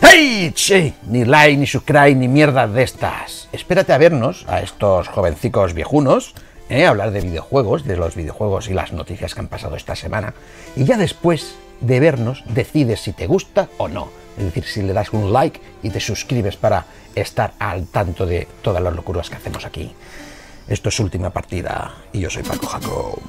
¡Hey! Che, ni like, ni subscribe, ni mierda de estas. Espérate a vernos, a estos jovencicos viejunos, ¿eh? hablar de videojuegos, de los videojuegos y las noticias que han pasado esta semana. Y ya después de vernos, decides si te gusta o no. Es decir, si le das un like y te suscribes para estar al tanto de todas las locuras que hacemos aquí. Esto es Última Partida y yo soy Paco Jaco.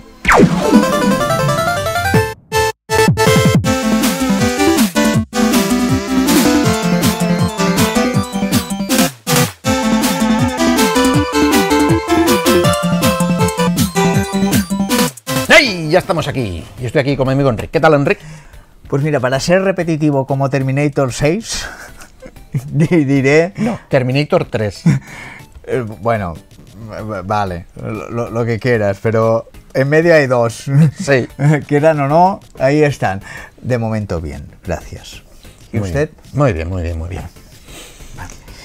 ¡Hey! Ya estamos aquí. Y estoy aquí con mi amigo Enrique. ¿Qué tal, Enrique? Pues mira, para ser repetitivo como Terminator 6, di- diré, No, Terminator 3. eh, bueno, v- vale, lo, lo que quieras, pero en medio hay dos. Sí. Quieran o no, ahí están. De momento bien, gracias. ¿Y Muy usted? bien. Muy bien, muy bien, muy bien.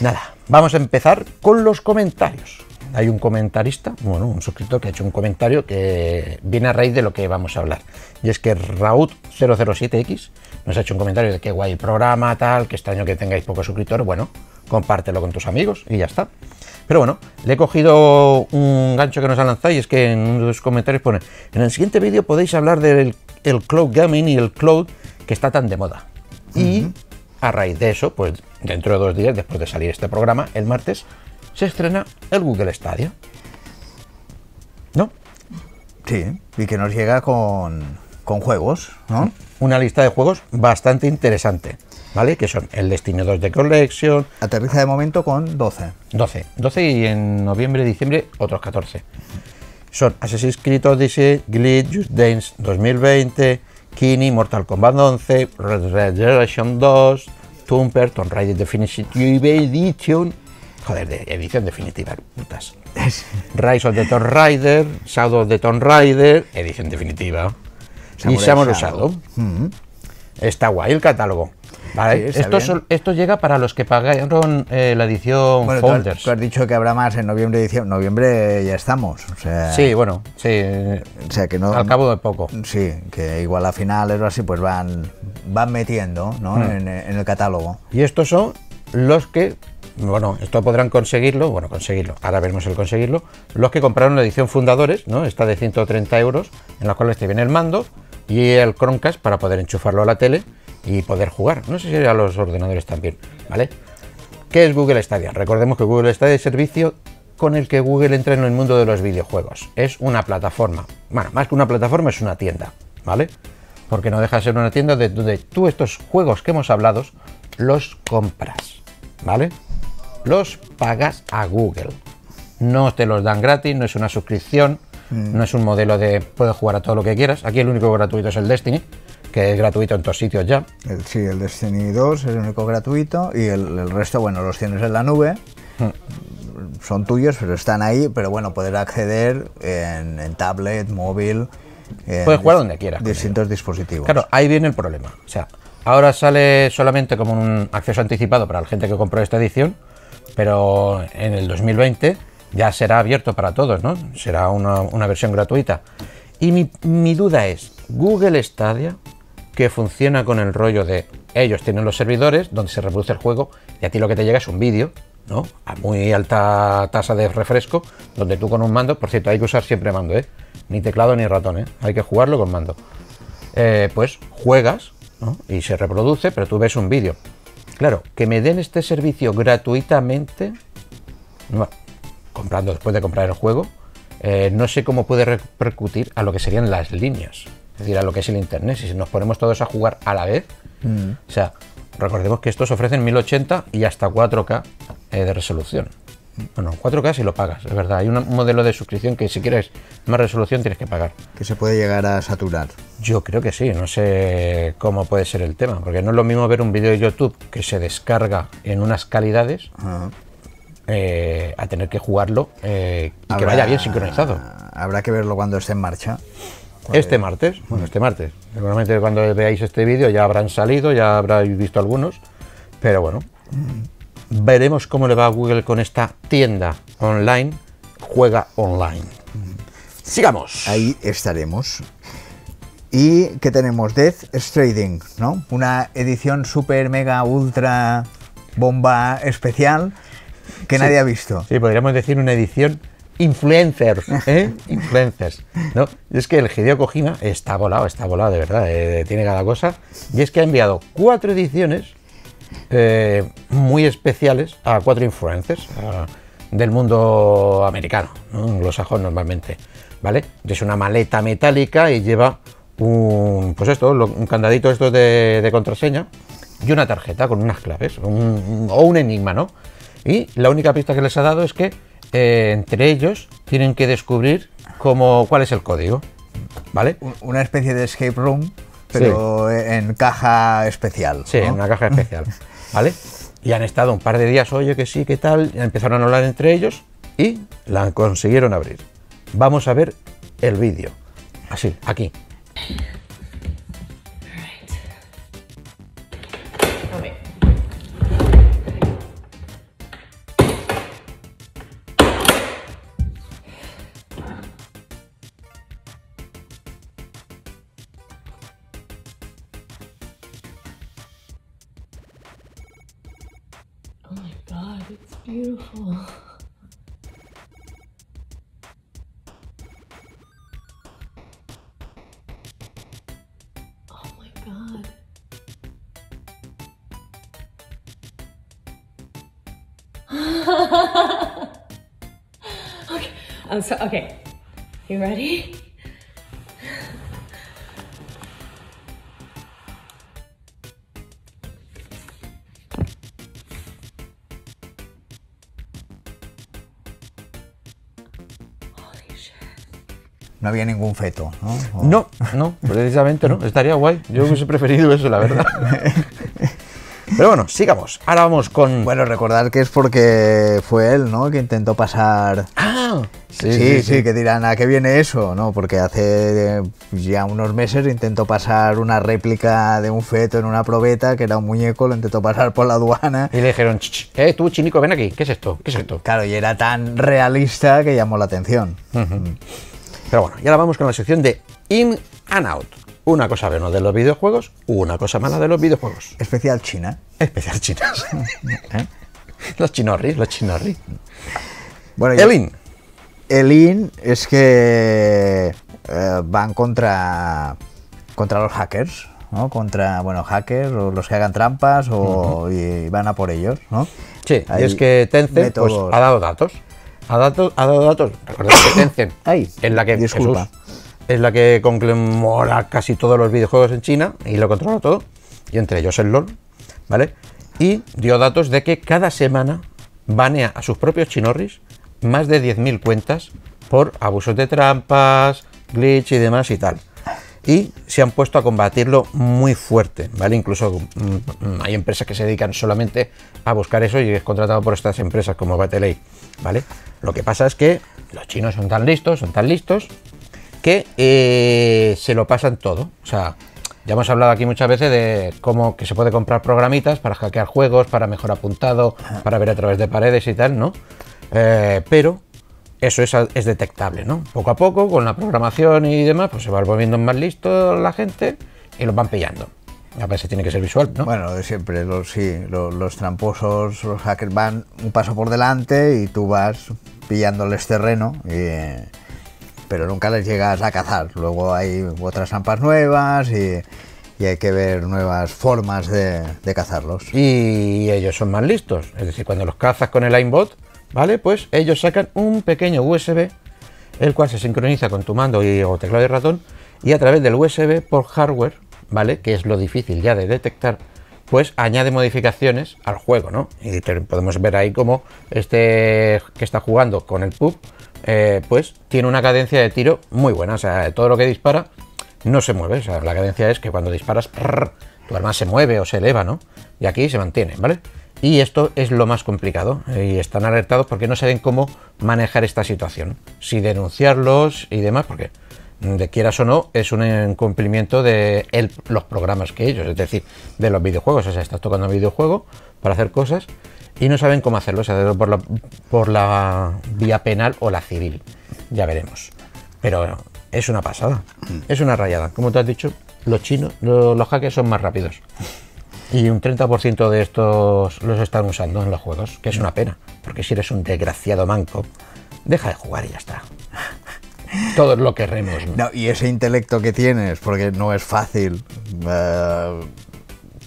Nada, vamos a empezar con los comentarios. Hay un comentarista, bueno, un suscriptor que ha hecho un comentario que viene a raíz de lo que vamos a hablar. Y es que Raúl007X nos ha hecho un comentario de que guay programa, tal, que extraño que tengáis pocos suscriptores. Bueno, compártelo con tus amigos y ya está. Pero bueno, le he cogido un gancho que nos ha lanzado y es que en uno de los comentarios pone, en el siguiente vídeo podéis hablar del el cloud gaming y el cloud que está tan de moda. Y a raíz de eso, pues dentro de dos días, después de salir este programa, el martes, se estrena el Google Stadia. ¿No? Sí, y que nos llega con, con juegos, ¿no? Una lista de juegos bastante interesante, ¿vale? Que son el Destiny 2 de Collection, Aterriza de momento con 12. 12. 12 y en noviembre, diciembre, otros 14. Son Assassin's Creed Odyssey, Glitch, Just Dance 2020, Kini, Mortal Kombat 11, Red Red Redemption 2, Tumper, Tomb Raider Definitive Edition, joder, de edición definitiva, putas. Rise of the Tomb Raider, Shadow of the Tomb Raider, edición definitiva. y Samurai Shadow. Shadow. Está guay el catálogo. Vale, Sí, está esto, bien. son- esto llega para los que pagaron eh, la edición Bueno, tú has, Folders. tú has dicho que habrá más en noviembre y diciembre. Noviembre ya estamos. O sea, Sí, bueno, sí. o sea que no. Al cabo de poco. Sí, que igual a finales o así, pues van, van metiendo ¿no? Hmm. en, en el catálogo. Y estos son los que, bueno, esto podrán conseguirlo, bueno, conseguirlo, ahora veremos el conseguirlo, los que compraron la edición Fundadores, ¿no? Esta de 130 euros, en la cual te viene el mando y el Chromecast para poder enchufarlo a la tele y poder jugar. No sé si a los ordenadores también, ¿vale? ¿Qué es Google Stadia? Recordemos que Google Stadia es servicio con el que Google entra en el mundo de los videojuegos. Es una plataforma. Bueno, más que una plataforma es una tienda, ¿vale? Porque no deja de ser una tienda de donde tú estos juegos que hemos hablado los compras, ¿vale? Los pagas a Google. No te los dan gratis, no es una suscripción, no es un modelo de puedes jugar a todo lo que quieras. Aquí el único gratuito es el Destiny, que es gratuito en todos sitios ya. El, sí, el Destiny 2 es el único gratuito y el, el resto, bueno, los tienes en la nube. Hmm. Son tuyos, pero están ahí. Pero bueno, poder acceder en, en tablet, móvil. en Puedes jugar donde quieras Distintos dispositivos. Claro, ahí viene el problema. O sea, ahora sale solamente como un acceso anticipado para la gente que compró esta edición, pero en el 2020 ya será abierto para todos, ¿no? Será una, versión gratuita. Y mi, mi duda es, Google Stadia, que funciona con el rollo de ellos tienen los servidores donde se reproduce el juego y a ti lo que te llega es un vídeo, ¿no? A muy alta tasa de refresco, donde tú con un mando, por cierto, hay que usar siempre mando, ¿eh? Ni teclado ni ratón, ¿eh? Hay que jugarlo con mando eh, pues juegas ¿no? y se reproduce, pero tú ves un vídeo. Claro, que me den este servicio gratuitamente, no, comprando después de comprar el juego, eh, no sé cómo puede repercutir a lo que serían las líneas, es decir, a lo que es el internet. Si nos ponemos todos a jugar a la vez, o sea, recordemos que estos ofrecen 1080 y hasta 4K eh, de resolución. Bueno, 4K si lo pagas, es verdad. Hay un modelo de suscripción que si quieres más resolución tienes que pagar. Que se puede llegar a saturar. Yo creo que sí, no sé cómo puede ser el tema, porque no es lo mismo ver un vídeo de YouTube que se descarga en unas calidades eh, a tener que jugarlo eh, y que Habrá- vaya bien sincronizado. Habrá que verlo cuando esté en marcha. Este martes, bueno, este martes, seguramente cuando veáis este vídeo ya habrán salido, ya habréis visto algunos, pero bueno, veremos cómo le va a Google con esta tienda online, juega online. Sigamos. Ahí estaremos. ¿Y qué tenemos? Death Stranding, ¿no? Una edición super, mega, ultra bomba especial que nadie ha visto. Sí, podríamos decir una edición influencers, ¿eh? influencers. ¿no? Y es que el Hideo Kojima está volado, está volado de verdad, eh, tiene cada cosa. Y es que ha enviado cuatro ediciones eh, muy especiales a cuatro influencers a- del mundo americano, ¿no? anglosajón normalmente. ¿Vale? Es una maleta metálica y lleva un, pues esto, un candadito esto de, de contraseña y una tarjeta con unas claves un- o un enigma, ¿no? Y la única pista que les ha dado es que eh, entre ellos tienen que descubrir cómo, cuál es el código, ¿vale? Un- Una especie de escape room, pero en caja especial. Sí, ¿no? en una caja especial, ¿vale? Y han estado un par de días, oye, que sí, que tal, empezaron a hablar entre ellos y la consiguieron abrir. Vamos a ver el vídeo. Así, aquí. I'm so okay. You ready? Holy shit. No había ningún feto, ¿no? O- No, no, precisamente no. Estaría guay. Yo hubiese preferido eso, la verdad. Pero bueno, sigamos. Ahora vamos con. Bueno, recordar que es porque fue él, ¿no? Que intentó pasar. Ah, Sí, sí, que dirán, ¿a qué viene eso? No, porque hace eh, ya unos meses intentó pasar una réplica de un feto en una probeta, que era un muñeco, lo intentó pasar por la aduana. Y le dijeron, "Ch, ch, eh, tú, chinico, ven aquí. ¿Qué es esto? ¿Qué es esto? Claro, y era tan realista que llamó la atención. Pero bueno, y ahora vamos con la sección de In and Out. Una cosa buena de los videojuegos, una cosa mala de los videojuegos. Especial China. Especial chinas. ¿eh? los chinorris, los chinorris. Bueno, Elin. El IN es que eh, van contra, contra los hackers, ¿no? Contra, bueno, hackers o los que hagan trampas o, y van a por ellos, ¿no? Sí, y es que Tencent pues, ha dado datos. Ha, dado, ha dado datos. Recordad que Tencent Ay, es la que disculpa. Jesús, es la que conglomera casi todos los videojuegos en China y lo controla todo, y entre ellos el LOL, ¿vale? Y dio datos de que cada semana banea a sus propios chinorris más de 10.000 cuentas por abusos de trampas, glitch y demás y tal. Y se han puesto a combatirlo muy fuerte, ¿vale? Incluso mm, mm, hay empresas que se dedican solamente a buscar eso y es contratado por estas empresas como Battle.ai, ¿vale? Lo que pasa es que los chinos son tan listos, son tan listos, que eh, se lo pasan todo. O sea, ya hemos hablado aquí muchas veces de cómo que se puede comprar programitas para hackear juegos, para mejor apuntado, para ver a través de paredes y tal, ¿no? Eh, pero eso es, es detectable, ¿no? Poco a poco, con la programación y demás, pues se va volviendo más listo la gente y los van pillando. A veces tiene que ser visual, ¿no? Bueno, lo de siempre, los, sí, los, los tramposos, los hackers van un paso por delante y tú vas pillándoles terreno, y- pero nunca les llegas a cazar. Luego hay otras trampas nuevas y, y hay que ver nuevas formas de, de cazarlos. y ellos son más listos. Es decir, cuando los cazas con el aimbot, ¿vale? Pues ellos sacan un pequeño USB, el cual se sincroniza con tu mando y, o teclado y ratón, y a través del USB por hardware, ¿vale? Que es lo difícil ya de detectar, pues añade modificaciones al juego, ¿no? Y podemos ver ahí como este que está jugando con el pub, eh, pues tiene una cadencia de tiro muy buena. O sea, todo lo que dispara no se mueve. O sea, la cadencia es que cuando disparas, tu arma se mueve o se eleva, ¿no? Y aquí se mantiene, ¿vale? Y esto es lo más complicado. eh, Y están alertados porque no saben cómo manejar esta situación. Si denunciarlos y demás, porque mm, de quieras o no, es un incumplimiento de el- los programas que ellos, es decir, de los videojuegos. O sea, estás tocando un videojuego para hacer cosas y no saben cómo hacerlo, o sea, por la, por la vía penal o la civil. Ya veremos. Pero es una pasada. Es una rayada. Como te has dicho, los chinos, lo- los, hackers son más rápidos. Y un 30% de estos los están usando en los juegos, que es una pena. Porque si eres un desgraciado manco, deja de jugar y ya está. Todos lo querremos. ¿no? No, y ese intelecto que tienes, porque no es fácil eh,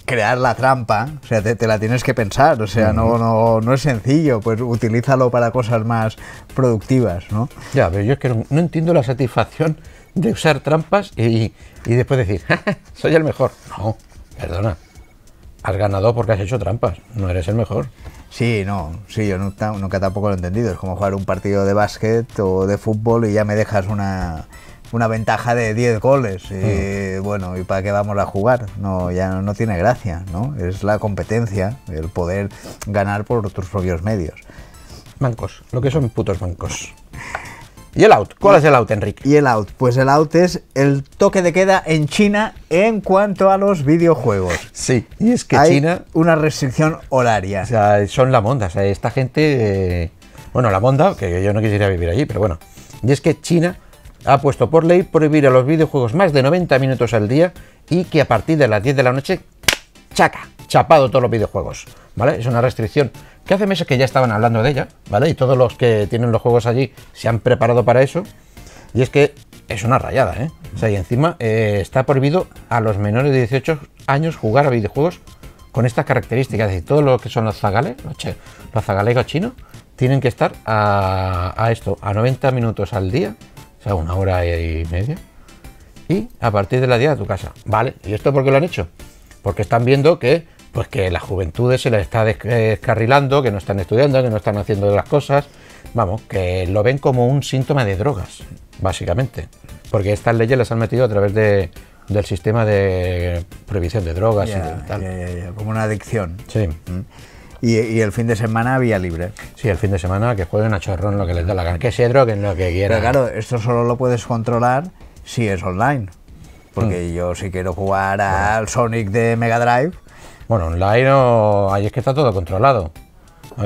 crear la trampa, o sea, te, te la tienes que pensar, o sea, no, no, no es sencillo, pues utilízalo para cosas más productivas, ¿no? Ya, pero yo es que no, no entiendo la satisfacción de usar trampas y, y después decir, "Ja, ja, soy el mejor. No, perdona. Has ganado porque has hecho trampas, no eres el mejor. Sí, no, sí, yo nunca, nunca tampoco lo he entendido. Es como jugar un partido de básquet o de fútbol y ya me dejas una, una ventaja de 10 goles. Y bueno, ¿y para qué vamos a jugar? No, ya no, no tiene gracia, ¿no? Es la competencia, el poder ganar por tus propios medios. Mancos, lo que son putos mancos. ¿Y el out? ¿Cuál es el out, Enrique? Y el out, pues el out es el toque de queda en China en cuanto a los videojuegos. Sí, y es que Hay China, una restricción horaria. o sea, son la monda, o sea, esta gente, eh, bueno, la monda, que yo no quisiera vivir allí, pero bueno. Y es que China ha puesto por ley prohibir a los videojuegos más de 90 minutos al día y que a partir de las 10 de la noche, chaca, chapado todos los videojuegos, ¿vale? Es una restricción que hace meses que ya estaban hablando de ella, ¿vale? Y todos los que tienen los juegos allí se han preparado para eso. Y es que es una rayada, ¿eh? O sea, y encima eh, está prohibido a los menores de 18 años jugar a videojuegos con estas características. Es decir, todo lo que son los zagales, los, los zagalegos chinos, tienen que estar a, a esto, a 90 minutos al día, o sea, una hora y media, y a partir de la 10 a tu casa. Vale, ¿y esto por qué lo han hecho? Porque están viendo que, pues que la juventud se les está des- descarrilando, que no están estudiando, que no están haciendo las cosas. Vamos, que lo ven como un síntoma de drogas, básicamente. Porque estas leyes las han metido a través de, del sistema de prohibición de drogas y tal. como una adicción. Sí. Mm. Y, y el fin de semana vía libre. Sí, el fin de semana que jueguen a chorrón lo que les da la gana, que se droguen lo que quieran. Pero claro, esto solo lo puedes controlar si es online. Porque yo si quiero jugar al Sonic de Mega Drive, Bueno, online o... ahí es que está todo controlado.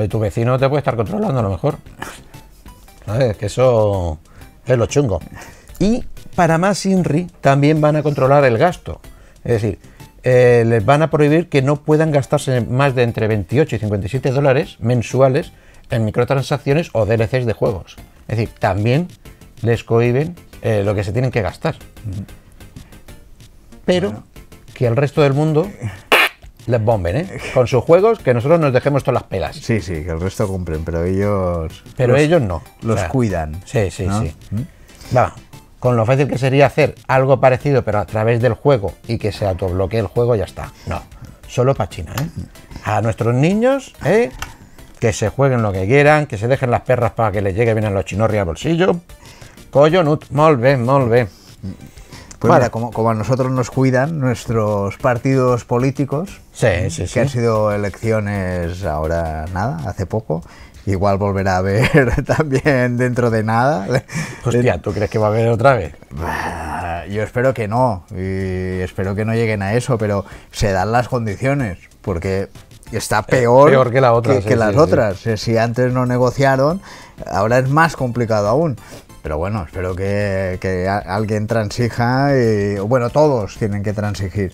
Tu vecino te puede estar controlando a lo mejor. ¿Sabes? Que eso es lo chungo. Y para más INRI también van a controlar el gasto. Es decir, eh, les van a prohibir que no puedan gastarse más de entre 28 y 57 dólares mensuales en microtransacciones o DLCs de juegos. Es decir, también les cohiben eh, lo que se tienen que gastar. Pero que al resto del mundo les bomben, ¿eh? Con sus juegos, que nosotros nos dejemos todas las pelas. sí, sí, que el resto compren, pero ellos... Pero los- ellos no. Los O sea, cuidan. Sí, sí, ¿no? sí. Va, con lo fácil que sería hacer algo parecido, pero a través del juego y que se autobloquee el juego, ya está. No, solo para China, ¿eh? A nuestros niños, ¿eh? Que se jueguen lo que quieran, que se dejen las perras para que les llegue bien a los chinorri al bolsillo. Collonut, molt bé, molt bé. Pues Vale. mira, como, como a nosotros nos cuidan nuestros partidos políticos, Sí, sí, sí. que han sido elecciones ahora nada, hace poco, igual volverá a haber también dentro de nada. Hostia, ¿tú crees que va a haber otra vez? Yo espero que no, y espero que no lleguen a eso, pero se dan las condiciones, porque está peor, peor que la otra, que, sí, que sí, las sí. otras. Eh, Si antes no negociaron, ahora es más complicado aún. Pero bueno, espero que, que alguien transija, y, bueno, todos tienen que transigir.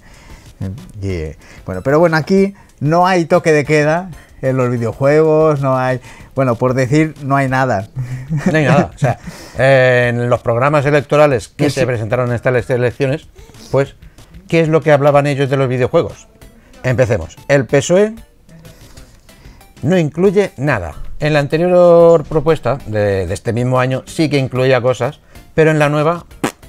Y, bueno, pero bueno, aquí no hay toque de queda en los videojuegos, no hay, bueno, por decir, no hay nada. No hay nada. O sea, eh, en los programas electorales que se presentaron en estas elecciones, pues, ¿qué es lo que hablaban ellos de los videojuegos? Empecemos. El PSOE no incluye nada. En la anterior propuesta de, de este mismo año sí que incluía cosas, pero en la nueva,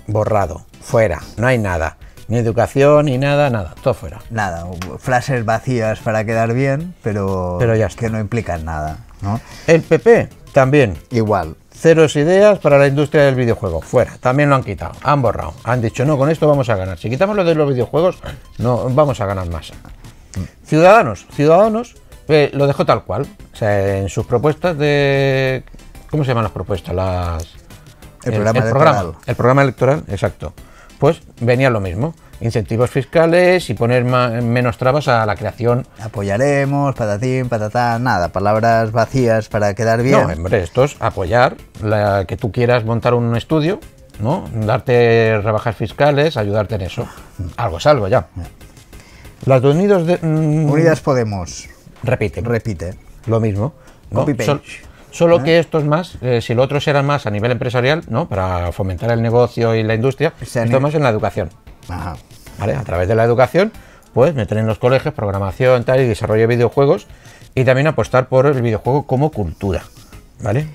borrado, fuera, no hay nada. Ni educación, ni nada, nada, todo fuera. Nada, frases vacías para quedar bien, pero, Pero ya está. que no implican nada, ¿no? El PP también, Igual. Ceros ideas para la industria del videojuego. Fuera. También lo han quitado. Han borrado. Han dicho, no, con esto vamos a ganar. Si quitamos lo de los videojuegos, no vamos a ganar más. Ciudadanos. Ciudadanos eh, lo dejó tal cual. O sea, en sus propuestas de... ¿Cómo se llaman las propuestas? Las... El programa electoral. El programa electoral, exacto. Pues venía lo mismo. Incentivos fiscales y poner menos trabas a la creación Apoyaremos, patatín, patatán, nada, palabras vacías para quedar bien. No, hombre, esto es apoyar la, que tú quieras montar un estudio ¿no? Darte rebajas fiscales, ayudarte en eso. Algo es algo ya. Las de Unidos de... mm, Unidas Podemos, repiten. repite. lo mismo. ¿no? Copy-paste. Sol- solo que estos más, eh, si lo otros eran más a nivel empresarial, ¿no? Para fomentar el negocio y la industria, esto más en la educación. Ajá. ¿Vale? A través de la educación, pues meter en los colegios programación tal y desarrollo de videojuegos y también apostar por el videojuego como cultura. ¿Vale?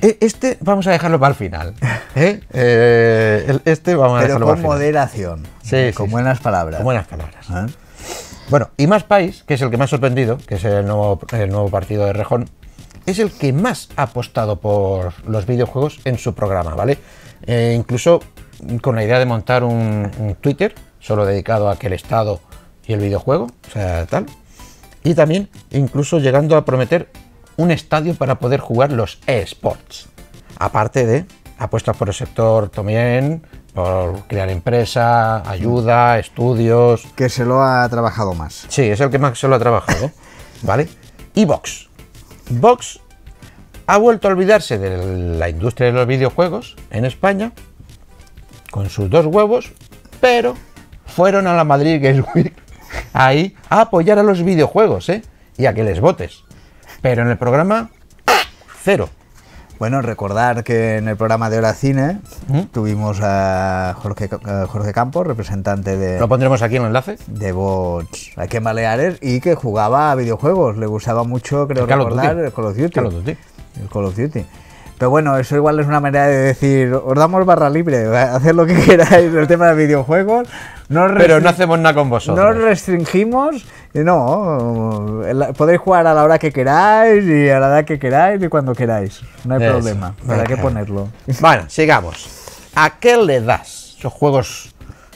E- Este vamos a dejarlo para el final. ¿eh? Eh, este vamos a Pero dejarlo con para el final. moderación. Sí, con sí, buenas palabras. Con buenas palabras. ¿Ah? Bueno, y Más País, que es el que ha sorprendido, que es el nuevo, el nuevo partido de Rejón, es el que más ha apostado por los videojuegos en su programa, ¿vale? Eh, incluso con la idea de montar un, un Twitter solo dedicado a que el Estado y el videojuego, o sea, tal. Y también incluso llegando a prometer un estadio para poder jugar los eSports. Aparte de apuestas por el sector también, por crear empresa, ayuda, estudios, Que se lo ha trabajado más. Sí, es el que más se lo ha trabajado. ¿Vale? Y Vox. Vox ha vuelto a olvidarse de la industria de los videojuegos en España con sus dos huevos, pero fueron a la Madrid Games Week ahí a apoyar a los videojuegos, ¿eh? Y a que les votes. Pero en el programa, cero. Bueno, recordar que en el programa de Hora Cine ¿Mm? tuvimos a Jorge, a Jorge Campos, representante de, Lo pondremos aquí en el enlace. de Bots aquí en Baleares y que jugaba a videojuegos. Le gustaba mucho, creo El recordar, Duty. el Call of Duty. Call of Duty. El Call of Duty. Pero bueno, eso igual es una manera de decir, os damos barra libre, haced lo que queráis el tema de videojuegos. No Pero no hacemos nada con no vosotros. os restringimos, no, podéis jugar a la hora que queráis y a la edad que queráis y cuando queráis. No hay Eso. problema. ¿Para qué Venga. ponerlo? Bueno, sigamos. ¿A qué le das esos juegos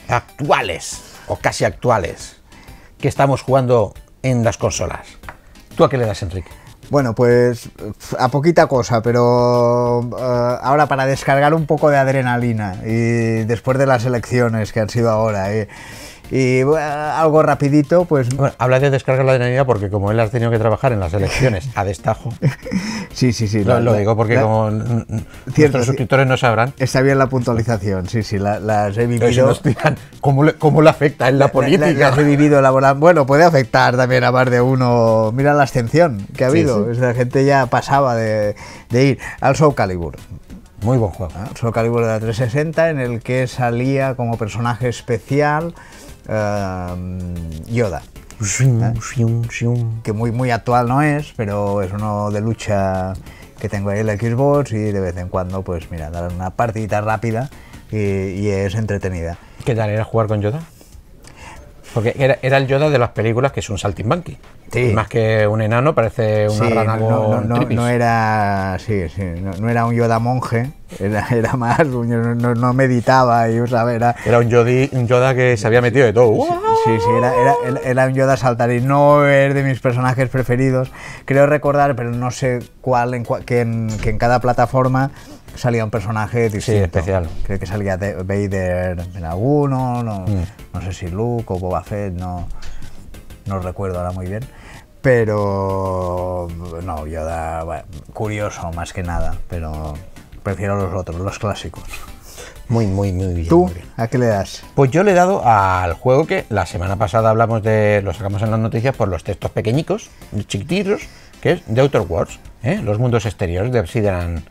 actuales o casi actuales que estamos jugando en las consolas? ¿Tú a qué le das, Enrique? Bueno, pues a poquita cosa, pero eh, ahora para descargar un poco de adrenalina y después de las elecciones que han sido ahora eh, y bueno, algo rapidito, pues Bueno, habla de descargar la adrenalina porque como él has tenido que trabajar en las elecciones a destajo, sí, sí, sí. lo, la- lo la- digo porque la- como n- n- Cierto, nuestros ci- suscriptores no sabrán, Está bien la puntualización, sí, sí, la- las he vivido. cómo le, cómo le afecta en la La- política. la- las he vivido laboral. Bueno, puede afectar también a más de uno. Mira la abstención que ha Sí, habido. sí. Esa gente ya pasaba de, de ir al Soul Calibur. Muy buen juego. ¿eh? Soul Calibur de la 360, en el que salía como personaje especial eh, Yoda. Que muy, muy actual no es, pero es uno de lucha que tengo ahí en la Xbox y de vez en cuando, pues mira, dar una partidita rápida y, y es entretenida. ¿Qué tal era jugar con Yoda? Porque era, era el Yoda de las películas que es un saltimbanqui. Sí. Más que un enano, parece una Sí, rana no, no, con no, no era sí, sí, no, era un Yoda monje, era, era más, no, meditaba y era, Era un, Yodi- un Yoda que se había metido de todo. sí, sí, era, era, era un Yoda saltarín, no es de mis personajes preferidos, creo recordar, pero no sé cuál, en que, en, que en cada plataforma salía un personaje distinto. especial. Creo que salía de- Vader en alguno, no, Mm. no sé si Luke o Boba Fett, no, no recuerdo ahora muy bien. Pero no, Yoda, bueno, curioso más que nada, pero prefiero los otros, los clásicos. Muy, muy, muy bien. ¿Tú muy bien. a qué le das? Pues yo le he dado al juego que la semana pasada hablamos de, lo sacamos en las noticias por los textos pequeñicos, chiquititos, que es The Outer Worlds, ¿eh? los mundos exteriores de Obsidian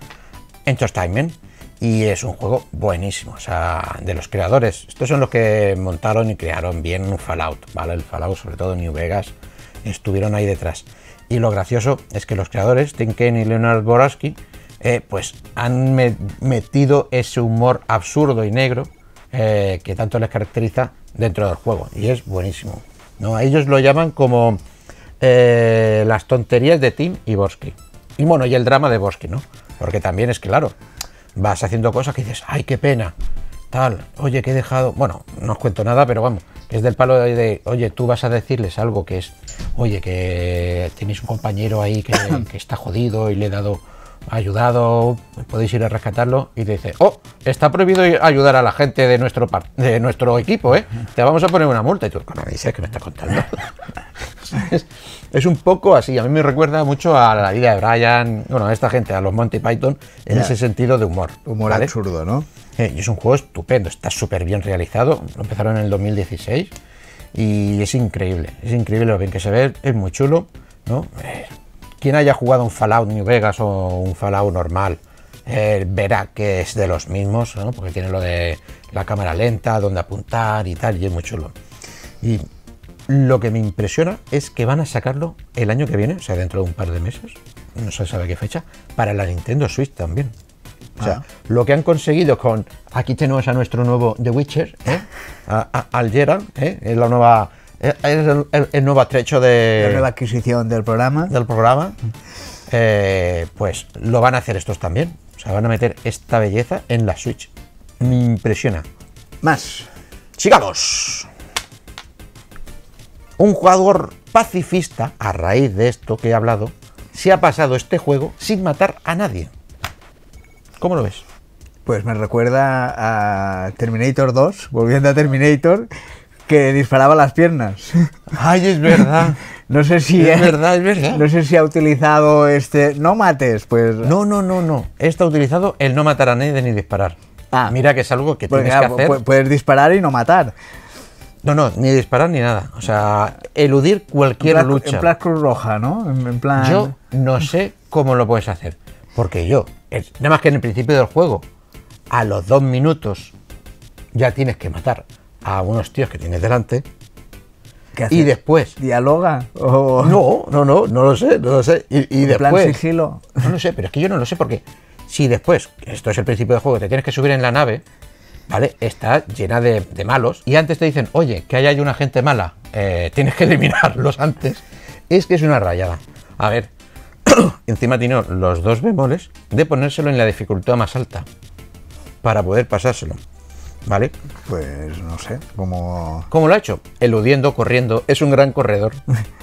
Entertainment. Y es un juego buenísimo, o sea, de los creadores. Estos son los que montaron y crearon bien un Fallout, ¿vale? El Fallout, sobre todo New Vegas, estuvieron ahí detrás. Y lo gracioso es que los creadores, Tim Kaine y Leonard Boraski, eh, pues han me- metido ese humor absurdo y negro eh, que tanto les caracteriza dentro del juego. Y es buenísimo. ¿no? Ellos lo llaman como eh, las tonterías de Tim y Borsky. Y bueno, y el drama de Borsky, ¿no? Porque también es claro, vas haciendo cosas que dices, ay, qué pena, tal, oye, que he dejado, bueno, no os cuento nada, pero vamos, es del palo de, de, oye, tú vas a decirles algo que es, oye, que tenéis un compañero ahí que, que está jodido y le he dado, ayudado, podéis ir a rescatarlo, y te dice, oh, está prohibido ayudar a la gente de nuestro, par- de nuestro equipo, ¿eh? Te vamos a poner una multa, y tú, "Coño, dices que me está contando. es, un poco así, a mí me recuerda mucho a la vida de Brian, bueno, a esta gente, a los Monty Python, en ese sentido de humor. Humor ¿vale? absurdo, ¿no? Eh, y es un juego estupendo, está súper bien realizado. Lo empezaron en el 2016 y es increíble, es increíble lo bien que se ve, es muy chulo, ¿no? Eh, quien haya jugado un Fallout New Vegas o un Fallout normal eh, verá que es de los mismos, ¿no? Porque tiene lo de la cámara lenta, donde apuntar y tal, y es muy chulo. Y lo que me impresiona es que van a sacarlo el año que viene, o sea, dentro de un par de meses, no se sabe qué fecha, para la Nintendo Switch también. O sea, Ah. lo que han conseguido con. Aquí tenemos a nuestro nuevo The Witcher, ¿eh? a, a- al Geralt, ¿eh? es la nueva. Es el, el- el nuevo atrecho La de, nueva adquisición del programa. del programa. Eh, pues lo van a hacer estos también. O sea, van a meter esta belleza en la Switch. Me impresiona. Más. Sigamos. Un jugador pacifista, a raíz de esto que he hablado, se ha pasado este juego sin matar a nadie. ¿Cómo lo ves? Pues me recuerda a Terminator 2, volviendo a Terminator, que disparaba las piernas. Ay, es verdad. No sé si Es verdad, es verdad. No sé si ha utilizado este. No mates, pues. No, no, no, no. Está utilizado el no matar a nadie ni disparar. Ah. Mira que es algo que Porque, tienes claro, que hacer. pu- puedes disparar y no matar. No, no, ni disparar ni nada. O sea, eludir En cualquier plan, lucha. en plan Cruz Roja, ¿no? En, en plan. Yo no sé cómo lo puedes hacer. Porque yo, nada más que en el principio del juego, a los dos minutos ya tienes que matar a unos tíos que tienes delante. ¿Qué Y haces? después. ¿Dialoga? O... No, no, no, no lo sé, no lo sé. Y, y en plan sigilo. No lo sé, pero es que yo no lo sé porque si después, esto es el principio del juego, te tienes que subir en la nave, ¿vale? Está llena de, de malos y antes te dicen, oye, que ahí hay una gente mala, eh, tienes que eliminarlos antes. Es que es una rayada. A ver, encima tiene los dos bemoles de ponérselo en la dificultad más alta para poder pasárselo, ¿vale? Pues no sé, como. ¿Cómo lo ha hecho? Eludiendo, corriendo, es un gran corredor.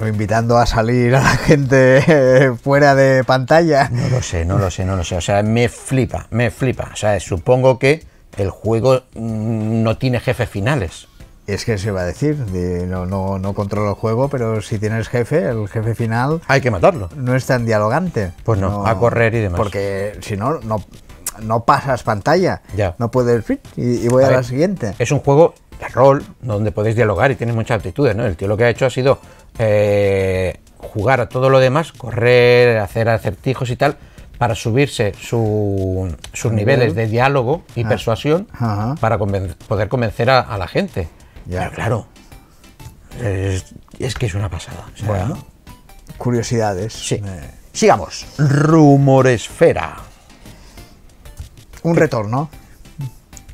o invitando a salir a la gente fuera de pantalla. No lo sé, no lo sé, no lo sé. O sea, me flipa, me flipa. O sea, supongo que el juego mm, no tiene jefes finales. Es que se va a decir, de- no, no, no controlo el juego, pero si tienes jefe, el jefe final Hay que matarlo. no es tan dialogante. Pues no, a correr y demás. Porque si no, no, no pasas pantalla. Ya. No puedes y, y voy a, A la siguiente. Es un juego de rol donde podéis dialogar y tienes muchas aptitudes, ¿no? El tío lo que ha hecho ha sido eh, jugar a todo lo demás, correr, hacer acertijos y tal, para subirse su- sus nivel. niveles de diálogo y Ah. persuasión Ajá. para conven- poder convencer a, a la gente. Ya. Pero claro, es, es que es una pasada. o sea, Bueno, curiosidades. Sí. Eh, Sigamos. Rumoresfera. un retorno.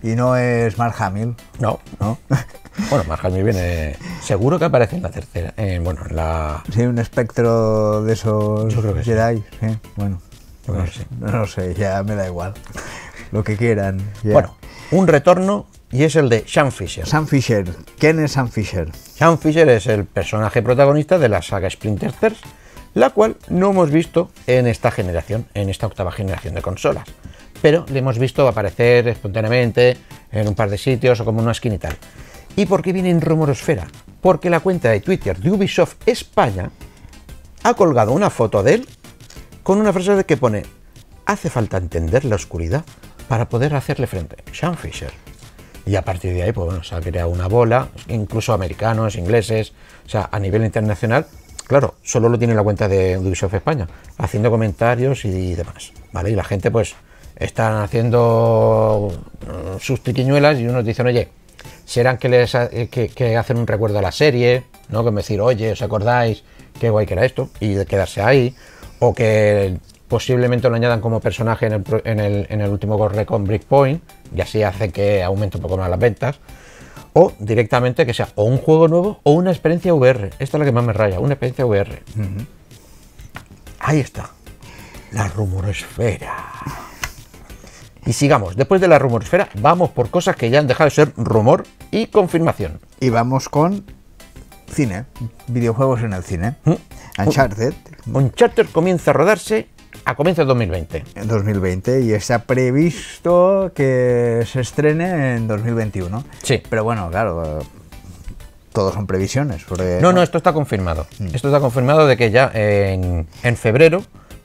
Y no es Mark Hamill, No, ¿no? Bueno, Mark Hamill viene. Seguro que aparece en la tercera. eh, bueno, en la. Sí, un espectro de esos Yo creo que sí. Jedi. Sí, bueno. Yo creo no, que sí. no lo sé, ya me da igual. Lo que quieran. ya. Bueno, un retorno y es el de Sean Fisher. Sam Fisher. ¿Quién es Sam Fisher? Sean Fisher es el personaje protagonista de la saga Splinter Cell, la cual no hemos visto en esta generación, en esta octava generación de consolas. Pero le hemos visto aparecer espontáneamente en un par de sitios o como una esquina y tal. ¿Y por qué viene en Rumorosfera? Porque la cuenta de Twitter de Ubisoft España ha colgado una foto de él con una frase que pone hace falta entender la oscuridad para poder hacerle frente. Sean Fisher. Y a partir de ahí, pues bueno, se ha creado una bola, incluso americanos, ingleses, o sea, a nivel internacional. Claro, solo lo tiene la cuenta de Ubisoft España, haciendo comentarios y demás, ¿vale? Y la gente, pues, están haciendo mm, sus triquiñuelas y unos dicen, oye, serán que les ha- eh, que, que hacen un recuerdo a la serie, ¿no? Que me decir, oye, ¿os acordáis qué guay que era esto? Y de quedarse ahí, o que posiblemente lo añadan como personaje en el, en el, en el último Ghost Recon Breakpoint, y así hace que aumente un poco más las ventas, o directamente que sea o un juego nuevo o una experiencia VR. Esta es la que más me raya, una experiencia VR. Ahí está, la rumoresfera. Y sigamos, después de la rumoresfera, vamos por cosas que ya han dejado de ser rumor y confirmación. Y vamos con cine. Videojuegos en el cine. ¿Mm? Uncharted Uncharted comienza a rodarse a comienzos de 2020. en 2020 y está previsto que se estrene en 2021. Sí. Pero bueno, claro, todos son previsiones. porque- No, no, esto está confirmado. Mm. Esto está confirmado de que ya en, en febrero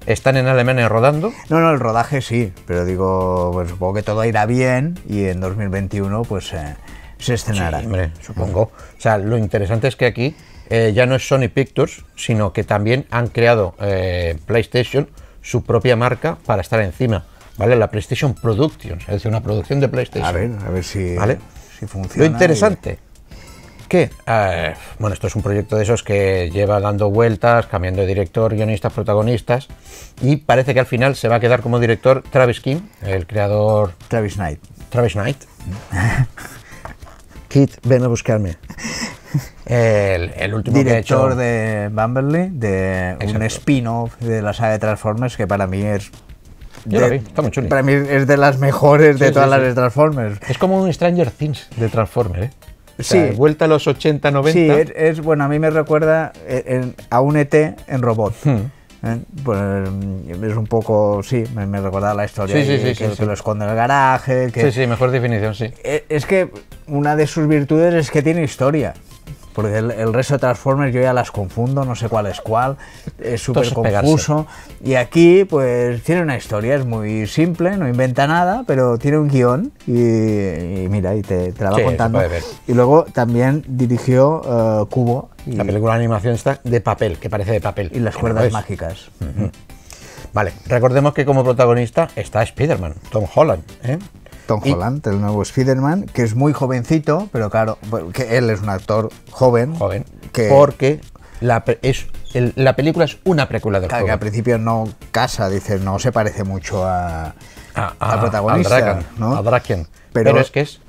están en Alemania rodando. No, no, el rodaje sí, pero digo, pues supongo que todo irá bien y en 2021 pues eh, se estrenará. Sí, hombre, supongo. O sea, lo interesante es que aquí eh, ya no es Sony Pictures, sino que también han creado eh, PlayStation su propia marca para estar encima. ¿Vale? La PlayStation Productions, es decir, una producción de PlayStation. A ver, a ver si, ¿Vale? si funciona. Lo interesante, que, eh, bueno, esto es un proyecto de esos que lleva dando vueltas, cambiando de director, guionistas, protagonistas, y parece que al final se va a quedar como director Travis King, el creador Travis Knight. Travis Knight. Kit, ven a buscarme. El, el último que Director hecho. de Bumblebee, de un spin-off de la saga de Transformers que para mí es... Yo la de- vi, está muy chuli. Para mí es de las mejores de todas sí, las de Transformers. Es como un Stranger Things de Transformer, ¿eh? O sea, Sí. Vuelta a los 80, 90. Sí, es, es- bueno, a mí me recuerda eh, en- a un ET en robot. Hmm. ¿eh? Pues, mm, es un poco, sí, me, me recuerda la historia Sí, sí, sí, que, que lo esconde en el garaje. Que, Sí, sí, mejor definición, sí. Eh, Es que una de sus virtudes es que tiene historia. Porque el, el resto de Transformers yo ya las confundo, no sé cuál es cuál, es súper confuso. Y aquí, pues, tiene una historia, es muy simple, no inventa nada, pero tiene un guion y, y mira, y te, te la va Sí, contando. Y luego también dirigió eh, Cubo y, La película de animación está de papel, que parece de papel. y las no cuerdas es. mágicas. Vale, recordemos que como protagonista está Spider-Man, Tom Holland. ¿eh? Tom Y- Holland, el nuevo Spider-Man, que es muy jovencito, pero claro, bueno, que él es un actor joven. Joven. Que, Porque la, es, el- la película es una precuela del Claro, que al principio no casa, dice, no se parece mucho a, a- al a- protagonista, al Draken, ¿no? a Draken. Pero- Pero, es que es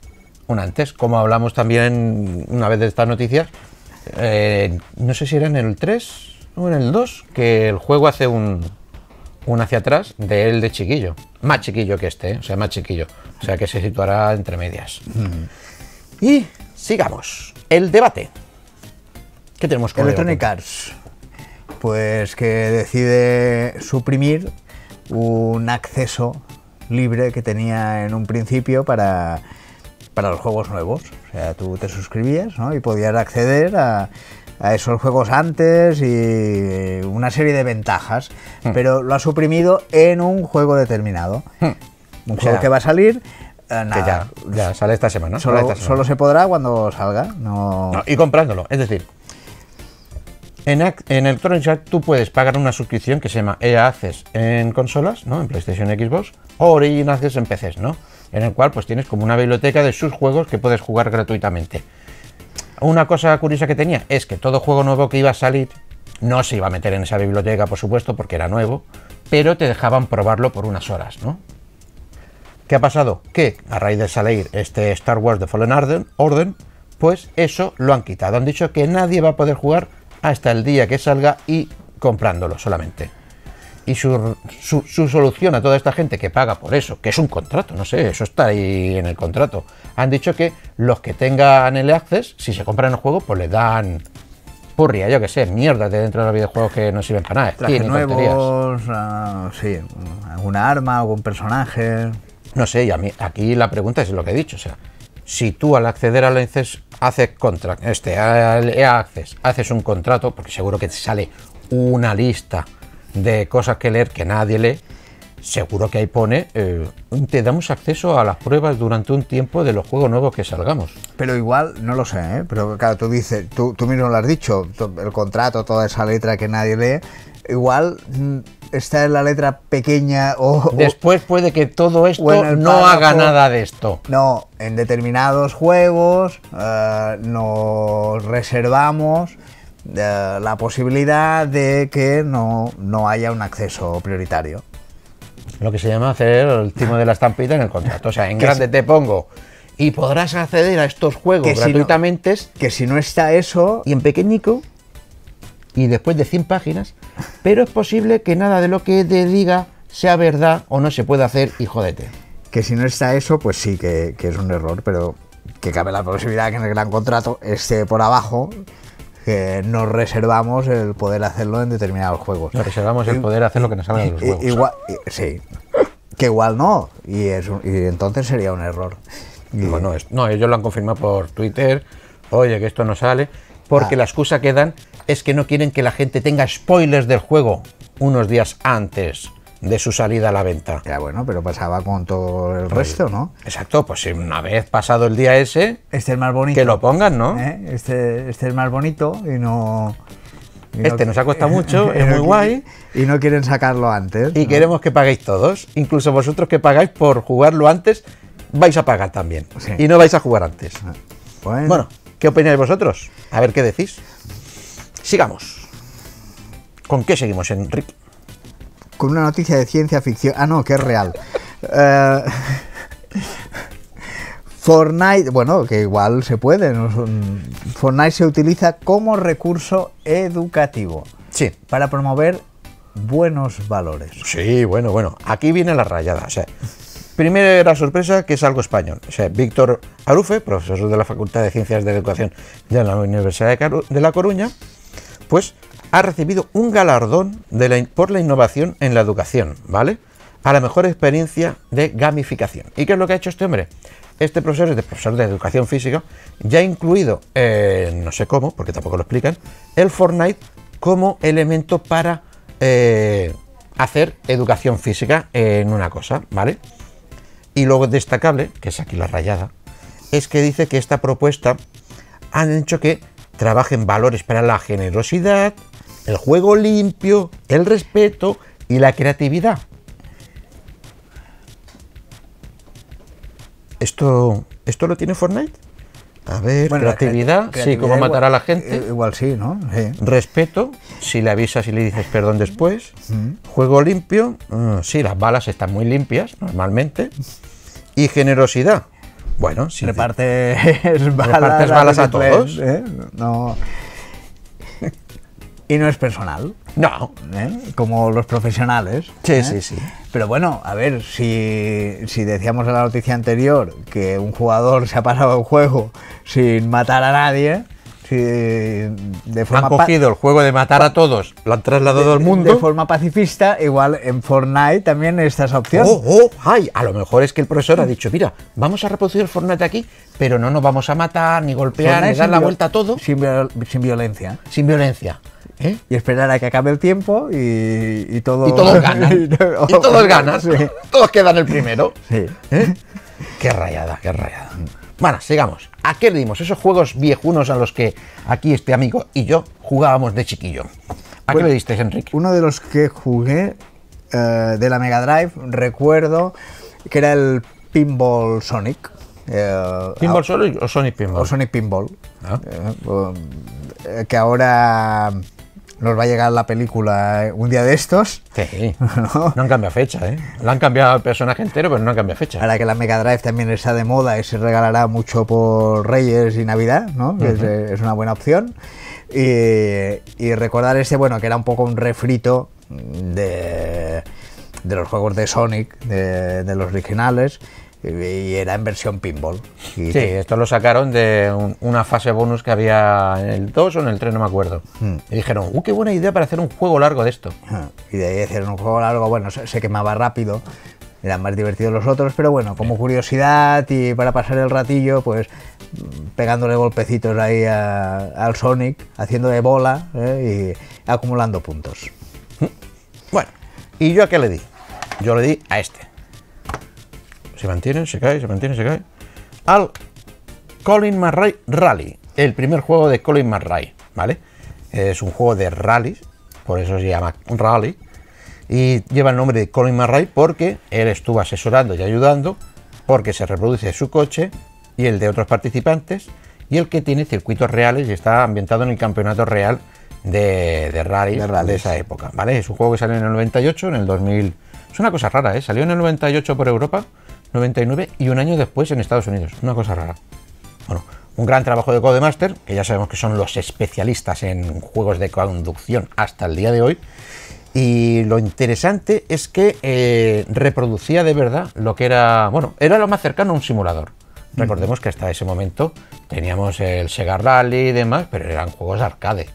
un antes, como hablamos también una vez de estas noticias, eh, no sé si era en el 3 o en el 2, que el juego hace un, un hacia atrás de él de chiquillo. Más chiquillo que este, ¿eh? o sea, más chiquillo. O sea, que se situará entre medias. Y sigamos. El debate. ¿Qué tenemos con el Electronic? Arts, pues que decide suprimir un acceso libre que tenía en un principio para, para los juegos nuevos. O sea, tú te suscribías ¿no? y podías acceder a, a esos juegos antes y una serie de ventajas, Hmm. pero lo ha suprimido en un juego determinado. Un O juego que va a salir... eh, Que ya, ya sale esta semana. Solo, sale esta semana. solo se podrá cuando salga. No, No, y comprándolo. Es decir, en, en Electronic Arts tú puedes pagar una suscripción que se llama EA Access en consolas, ¿no? En PlayStation Xbox, o Origin Access en PCs, ¿no? En el cual pues tienes como una biblioteca de sus juegos que puedes jugar gratuitamente. Una cosa curiosa que tenía es que todo juego nuevo que iba a salir no se iba a meter en esa biblioteca, por supuesto, porque era nuevo, pero te dejaban probarlo por unas horas, ¿no? ¿Qué ha pasado? Que a raíz de salir este Star Wars The Fallen Order, pues eso lo han quitado. Han dicho que nadie va a poder jugar hasta el día que salga y comprándolo solamente. Y su- su solución a toda esta gente que paga por eso, que es un contrato, no sé, eso está ahí en el contrato, han dicho que los que tengan el Access, si se compran el juego, pues le dan purria, yo que sé, mierda de dentro de los videojuegos que no sirven para nada. trajes nuevos, ah, sí, alguna arma, algún personaje. No sé, y a mí aquí la pregunta es lo que he dicho, o sea, si tú al acceder al Access haces contra este al Access haces un contrato, porque seguro que te sale una lista de cosas que leer que nadie lee, seguro que ahí pone eh, te damos acceso a las pruebas durante un tiempo de los juegos nuevos que salgamos. Pero igual, no lo sé, ¿eh? pero claro, tú dices, tú, tú mismo lo has dicho, el contrato, toda esa letra que nadie lee, igual mm, está en la letra pequeña o, Después puede que todo esto no haga nada de esto. no, en determinados juegos eh, nos reservamos eh, la posibilidad de que no, no haya un acceso prioritario. Lo que se llama hacer el timo de la estampita en el contrato. O sea, en grande si- te pongo y podrás acceder a estos juegos Que si no- gratuitamente Que si no está eso, y en pequeñico y después de 100 páginas, pero es posible que nada de lo que te diga sea verdad o no se pueda hacer y jódete. que si no está eso, pues sí que, que es un error, pero que cabe la posibilidad que en el gran contrato esté por abajo, que nos reservamos el poder hacerlo en determinados juegos. Nos reservamos el poder hacer lo que nos de los huevos. Igual, sí, que igual no, y, es un- y entonces sería un error. Y- Bueno, es- no, ellos lo han confirmado por Twitter, oye, que esto no sale, porque Ah. la excusa que dan es que no quieren que la gente tenga spoilers del juego unos días antes de su salida a la venta. Ya bueno, pero pasaba con todo el resto, ¿no? Exacto, pues si una vez pasado el día ese, Este es más bonito. que lo pongan, ¿no? ¿eh? Este, este es más bonito y no. y Este nos ha costado mucho, es no muy guay. Y no quieren sacarlo antes. Y ¿no? queremos que paguéis todos. Incluso vosotros que pagáis por jugarlo antes, vais a pagar también. Sí. Y no vais a jugar antes. Bueno, Bueno, ¿qué opináis vosotros? A ver qué decís. Sigamos. ¿Con qué seguimos, Enrique? Con una noticia de ciencia ficción. Ah, no, que es real. Eh, Fortnite, bueno, que igual se puede. ¿no? Fortnite se utiliza como recurso educativo Sí. para promover buenos valores. Sí, bueno, bueno. Aquí viene la rayada. O sea, primera sorpresa que es algo español. O sea, Víctor Arufe, profesor de la Facultad de Ciencias de la Educación de la Universidad de, Caru- de La Coruña, pues ha recibido un galardón por la innovación en la educación, ¿vale? A la mejor experiencia de gamificación. ¿Y qué es lo que ha hecho este hombre? Este profesor es de profesor de educación física, ya ha incluido, eh, no sé cómo, porque tampoco lo explican, el Fortnite como elemento para eh, hacer educación física en una cosa, ¿vale? Y luego destacable, que es aquí la rayada, es que dice que esta propuesta han hecho que trabajen valores para la generosidad, el juego limpio, el respeto y la creatividad. ¿Esto, esto lo tiene Fortnite? A ver, Bueno, la creatividad, cre- sí, cómo matar a la gente. eh, Igual sí, ¿no? Sí. Respeto, si le avisas y le dices perdón después. Juego limpio, mm, sí, las balas están muy limpias normalmente. Y generosidad. Bueno, si Repartes balas, Repartes balas a todos. ¿eh? No. Y no es personal, No. ¿eh? como los profesionales. Sí, ¿eh? sí, sí. Pero bueno, a ver, si, si decíamos en la noticia anterior que un jugador se ha pasado el juego sin matar a nadie, de Han forma, cogido el juego de matar a todos, lo han trasladado al de mundo. forma pacifista, igual en Fortnite también está esa opción. Oh, oh, ay, a lo mejor es que el profesor ha dicho, mira, vamos a reproducir Fortnite aquí, pero no nos vamos a matar, ni golpear, Fortnite ni dar la vuelta a todo, Sin, viol- sin violencia. sin violencia. ¿eh? Y esperar a que acabe el tiempo y, y todo. Y todos ganan. y todos ganan. Sí. Todos quedan el primero. Sí. ¿Eh? Qué rayada, qué rayada. Bueno, sigamos. ¿A qué le dimos? Esos juegos viejunos a los que aquí este amigo y yo jugábamos de chiquillo. ¿A Bueno, qué le diste, Enrique? Uno de los que jugué eh, de la Mega Drive, recuerdo que era el Pinball Sonic. eh, ¿Pinball ah, solo o Sonic Pinball? o Sonic Pinball. Ah. Eh, um, que ahora nos va a llegar la película eh, un día de estos. Sí. No han cambiado fecha, ¿eh? Le han cambiado el personaje entero, pero no han cambiado fecha. Ahora que la Mega Drive también está de moda y se regalará mucho por Reyes y Navidad, ¿no? Es, eh, es una buena opción. Y, y recordar este, bueno, que era un poco un refrito de, de los juegos de Sonic, de, de los originales, y, era en versión pinball. Y Sí, esto lo sacaron de un- una fase bonus que había en el 2 o en el 3, no me acuerdo. Y dijeron, ¡uh, qué buena idea para hacer un juego largo de esto! Ah, Y de ahí hacer un juego largo, bueno, se, se quemaba rápido, eran más divertidos los otros, pero bueno, como curiosidad y para pasar el ratillo, pues mm, pegándole golpecitos ahí a- al Sonic, haciendo de bola ¿eh? y acumulando puntos. Bueno, ¿y yo a qué le di? Yo le di a este. Se mantiene, se cae, se mantiene, se cae. Al Colin McRae Rally, el primer juego de Colin McRae, ¿vale? Es un juego de rallies, por eso se llama Rally. Y lleva el nombre de Colin McRae porque él estuvo asesorando y ayudando, porque se reproduce su coche y el de otros participantes, y el que tiene circuitos reales y está ambientado en el campeonato real de, de rally De de, rallies. esa época, ¿vale? Es un juego que salió en el 98, en el 2000. Es una cosa rara, ¿eh? Salió en el 98 por Europa, 99 y un año después en Estados Unidos. Una cosa rara. Bueno, un gran trabajo de Codemaster, que ya sabemos que son los especialistas en juegos de conducción hasta el día de hoy. Y lo interesante es que eh, reproducía de verdad lo que era, bueno, era lo más cercano a un simulador. Recordemos que hasta ese momento teníamos el Sega Rally y demás, pero eran juegos de arcade.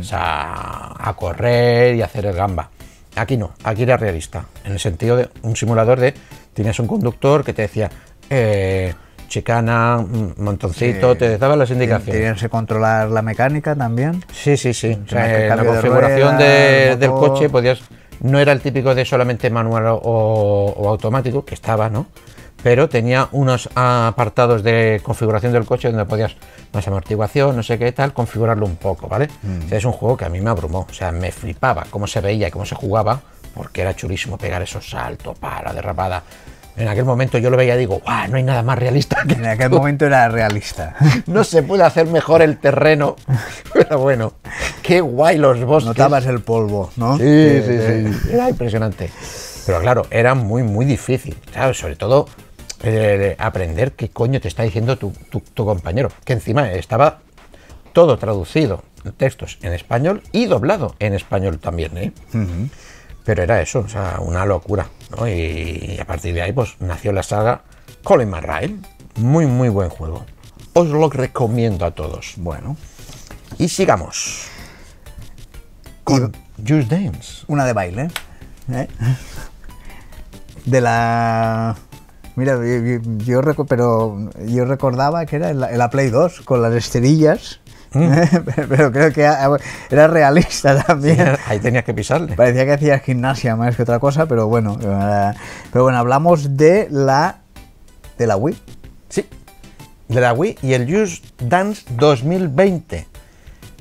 O sea, a correr y hacer el gamba. Aquí no, aquí era realista, en el sentido de un simulador de, tienes un conductor que te decía, eh, chicana, un montoncito, Sí. te daba las indicaciones. Tienes que controlar la mecánica también. Sí, sí, sí. O sea, Tenías la de configuración de- del coche podías. No era el típico de solamente manual o, o automático, que estaba, ¿no? Pero tenía unos apartados de configuración del coche donde podías más amortiguación, no sé qué tal, configurarlo un poco, ¿vale? Mm. O sea, es un juego que a mí me abrumó. O sea, me flipaba cómo se veía y cómo se jugaba, porque era chulísimo pegar esos saltos para derrapada. En aquel momento yo lo veía y digo, ¡guau! No hay nada más realista que En aquel esto". momento era realista. No se puede hacer mejor el terreno. Pero bueno, qué guay los bosques. Notabas el polvo, ¿no? Sí, sí, sí. Era impresionante. Pero claro, era muy, muy difícil. Claro, sobre todo eh, aprender qué coño te está diciendo tu, tu- tu compañero. Que encima estaba todo traducido, textos en español y doblado en español también, ¿eh? Pero era eso, o sea, una locura. ¿no? Y, a partir de ahí, pues nació la saga Colin McRae. Muy, muy buen juego. Os lo recomiendo a todos. Bueno, Y sigamos. Con Just Dance. una de baile. ¿eh? De la. Mira, yo, yo- recu- pero yo recordaba que era en la, en la Play 2 con las esterillas. Mm. pero, creo que era era realista también. Ahí tenías que pisarle. Parecía que hacías gimnasia más que otra cosa, pero bueno. eh, pero bueno, hablamos de la de la Wii. Sí. De la Wii y el Just Dance 2020.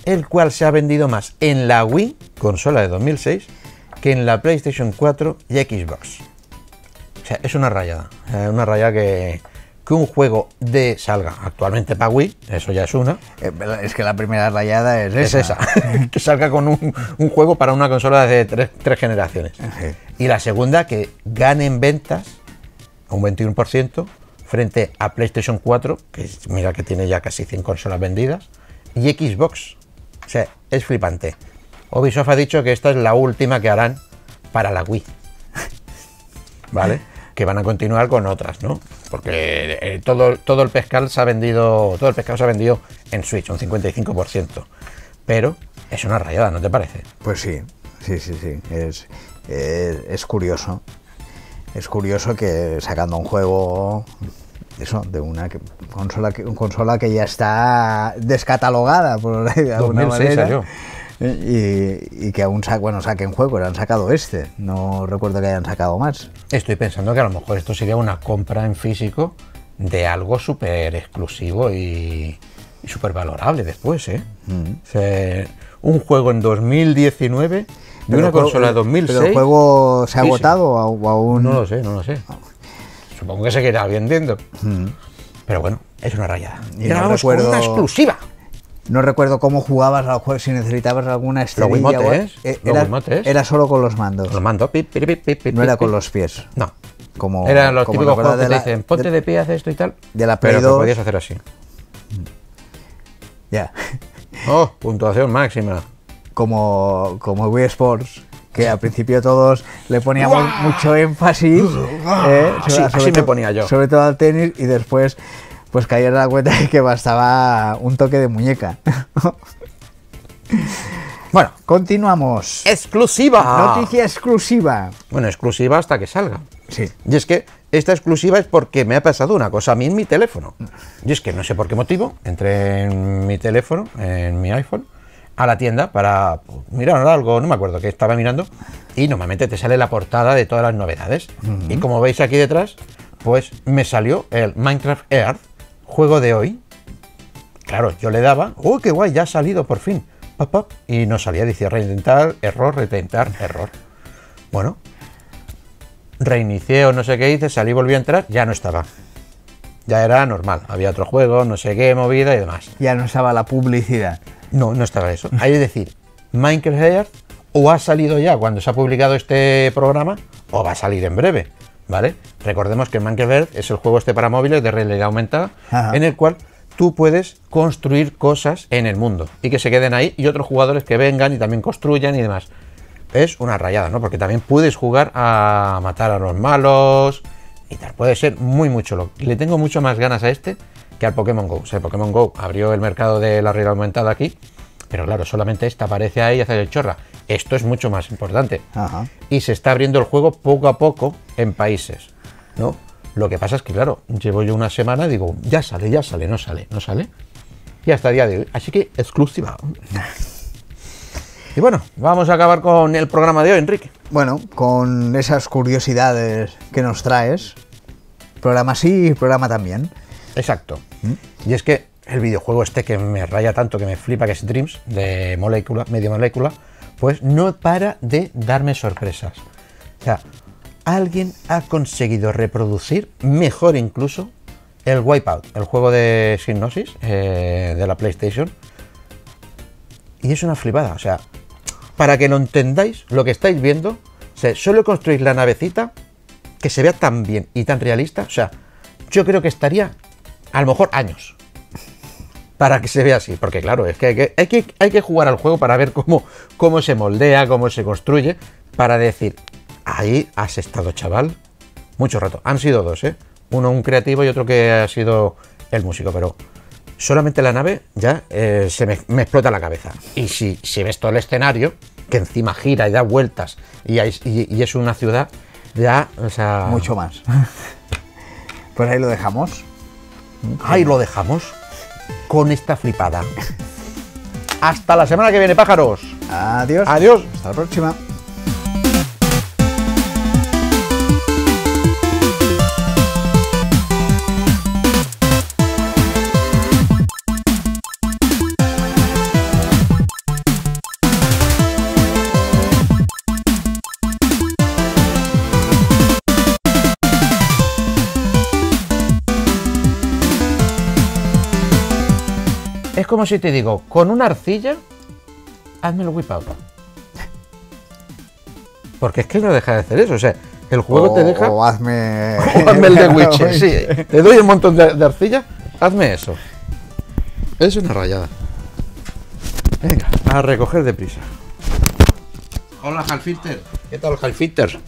El cual se ha vendido más en la Wii, consola de 2006, que en la PlayStation 4 y Xbox. O sea, es una rayada. eh, Una rayada que, que un juego de salga actualmente para Wii, eso ya es una, Eh, Es que la primera rayada es es esa. esa. que salga con un, un juego para una consola de tres, tres generaciones. Sí. Y la segunda, que gane en ventas un 21% frente a PlayStation 4, que mira que tiene ya casi 100 consolas vendidas, y Xbox. O sea, es flipante. Ubisoft ha dicho que esta es la última que harán para la Wii. ¿Vale? Que van a continuar con otras, ¿no? Porque eh, todo, todo el pescal se ha vendido. Todo el pescado se ha vendido en Switch, un 55%. Pero es una rayada, ¿no te parece? Pues sí, sí, sí, sí. Es, es, es curioso. Es curioso que sacando un juego eso, de una que- consola que, consola que ya está descatalogada por de alguna 2006 manera. salió. Y, y que aún sa- bueno, saquen juego, han sacado este. No recuerdo que hayan sacado más. Estoy pensando que a lo mejor esto sería una compra en físico de algo súper exclusivo y, y súper valorable después, ¿eh? O sea, un juego en 2019 de Pero una juego- consola de 2006. ¿Pero el juego se ha Físico. agotado o aún...? No lo sé, no lo sé. Supongo que se quedará vendiendo. Pero bueno, es una rayada. Y no recuerdo- una exclusiva. No recuerdo cómo jugabas al juego, si necesitabas alguna estrella. Wiimotes, o- eh, los era, era solo con los mandos. Los mando. pip, pip, pip, pip, No era con los pies. No. Como, Eran los como típicos juegos que te dicen, ponte de- de pie, haz esto y tal. de la Play pero que 2. podías hacer así. Ya. Oh, puntuación máxima. Como, como Wii Sports, que al principio todos le poníamos mucho énfasis. eh, Así- sobre- así sobre me todo- ponía yo. Sobre todo al tenis y después pues caí en la cuenta de que bastaba un toque de muñeca. bueno, continuamos. ¡Exclusiva! Noticia exclusiva. Bueno, exclusiva hasta que salga. Sí. Y es que esta exclusiva es porque me ha pasado una cosa a mí en mi teléfono. Y es que no sé por qué motivo, entré en mi teléfono, en mi iPhone, a la tienda para pues, mirar algo, no me acuerdo qué estaba mirando, y normalmente te sale la portada de todas las novedades. Y como veis aquí detrás, pues me salió el Minecraft Earth, juego de hoy. Claro, yo le daba, ¡oh, qué guay! Ya ha salido por fin. Pop, pop, y no salía, decía reintentar, error, reintentar, error. Bueno, reinicié o no sé qué hice, salí, volví a entrar, ya no estaba. Ya era normal, había otro juego, no sé qué, movida y demás. Ya no estaba la publicidad. No, no estaba eso. Hay que decir, Minecraft o ha salido ya cuando se ha publicado este programa o va a salir en breve, ¿vale? Recordemos que Minecraft es el juego este para móviles de realidad aumentada Ajá. en el cual tú puedes construir cosas en el mundo y que se queden ahí y otros jugadores que vengan y también construyan y demás. Es una rayada, ¿no? Porque también puedes jugar a matar a los malos y tal. Puede ser muy, muy chulo. Y le tengo mucho más ganas a este que al Pokémon Go. O sea, Pokémon Go abrió el mercado de la realidad aumentada aquí, pero claro, solamente esta aparece ahí y hace el chorra. Esto es mucho más importante. Ajá. Y se está abriendo el juego poco a poco en países, ¿no? Lo que pasa es que, claro, llevo yo una semana, digo, ya sale, ya sale, no sale, no sale. Y hasta el día de hoy. Así que exclusiva. Y bueno, vamos a acabar con el programa de hoy, Enrique. Bueno, con esas curiosidades que nos traes, programa sí y programa también. Exacto. Y es que el videojuego este que me raya tanto, que me flipa, que es Dreams, de molécula, medio molécula, pues no para de darme sorpresas. O sea, alguien ha conseguido reproducir, mejor incluso, el Wipeout, el juego de Synosis eh, de la PlayStation. Y es una flipada, o sea, para que lo entendáis, lo que estáis viendo, o sea, solo construir la navecita que se vea tan bien y tan realista, o sea, yo creo que estaría a lo mejor años para que se vea así, porque claro, es que hay que, hay que, hay que jugar al juego para ver cómo, cómo se moldea, cómo se construye, para decir, ahí has estado, chaval, mucho rato. Han sido dos, ¿eh? Uno un creativo y otro que ha sido el músico, pero solamente la nave ya eh, se me, me explota la cabeza. Y si, si ves todo el escenario, que encima gira y da vueltas y, hay- y- y es una ciudad, ya, o sea... Mucho más. Pues ahí lo dejamos. Ahí lo dejamos con esta flipada. Hasta la semana que viene, pájaros. Adiós. Adiós. Hasta la próxima. Es como si te digo, con una arcilla, hazme el whip out. Porque es que no deja de hacer eso. O sea, el juego te deja. O hazme. O hazme el de Witcher, sí. Te doy un montón de, de arcilla, hazme eso. Es una rayada. Venga, a recoger deprisa. Hola, Halfilter. ¿Qué tal, Halfilter?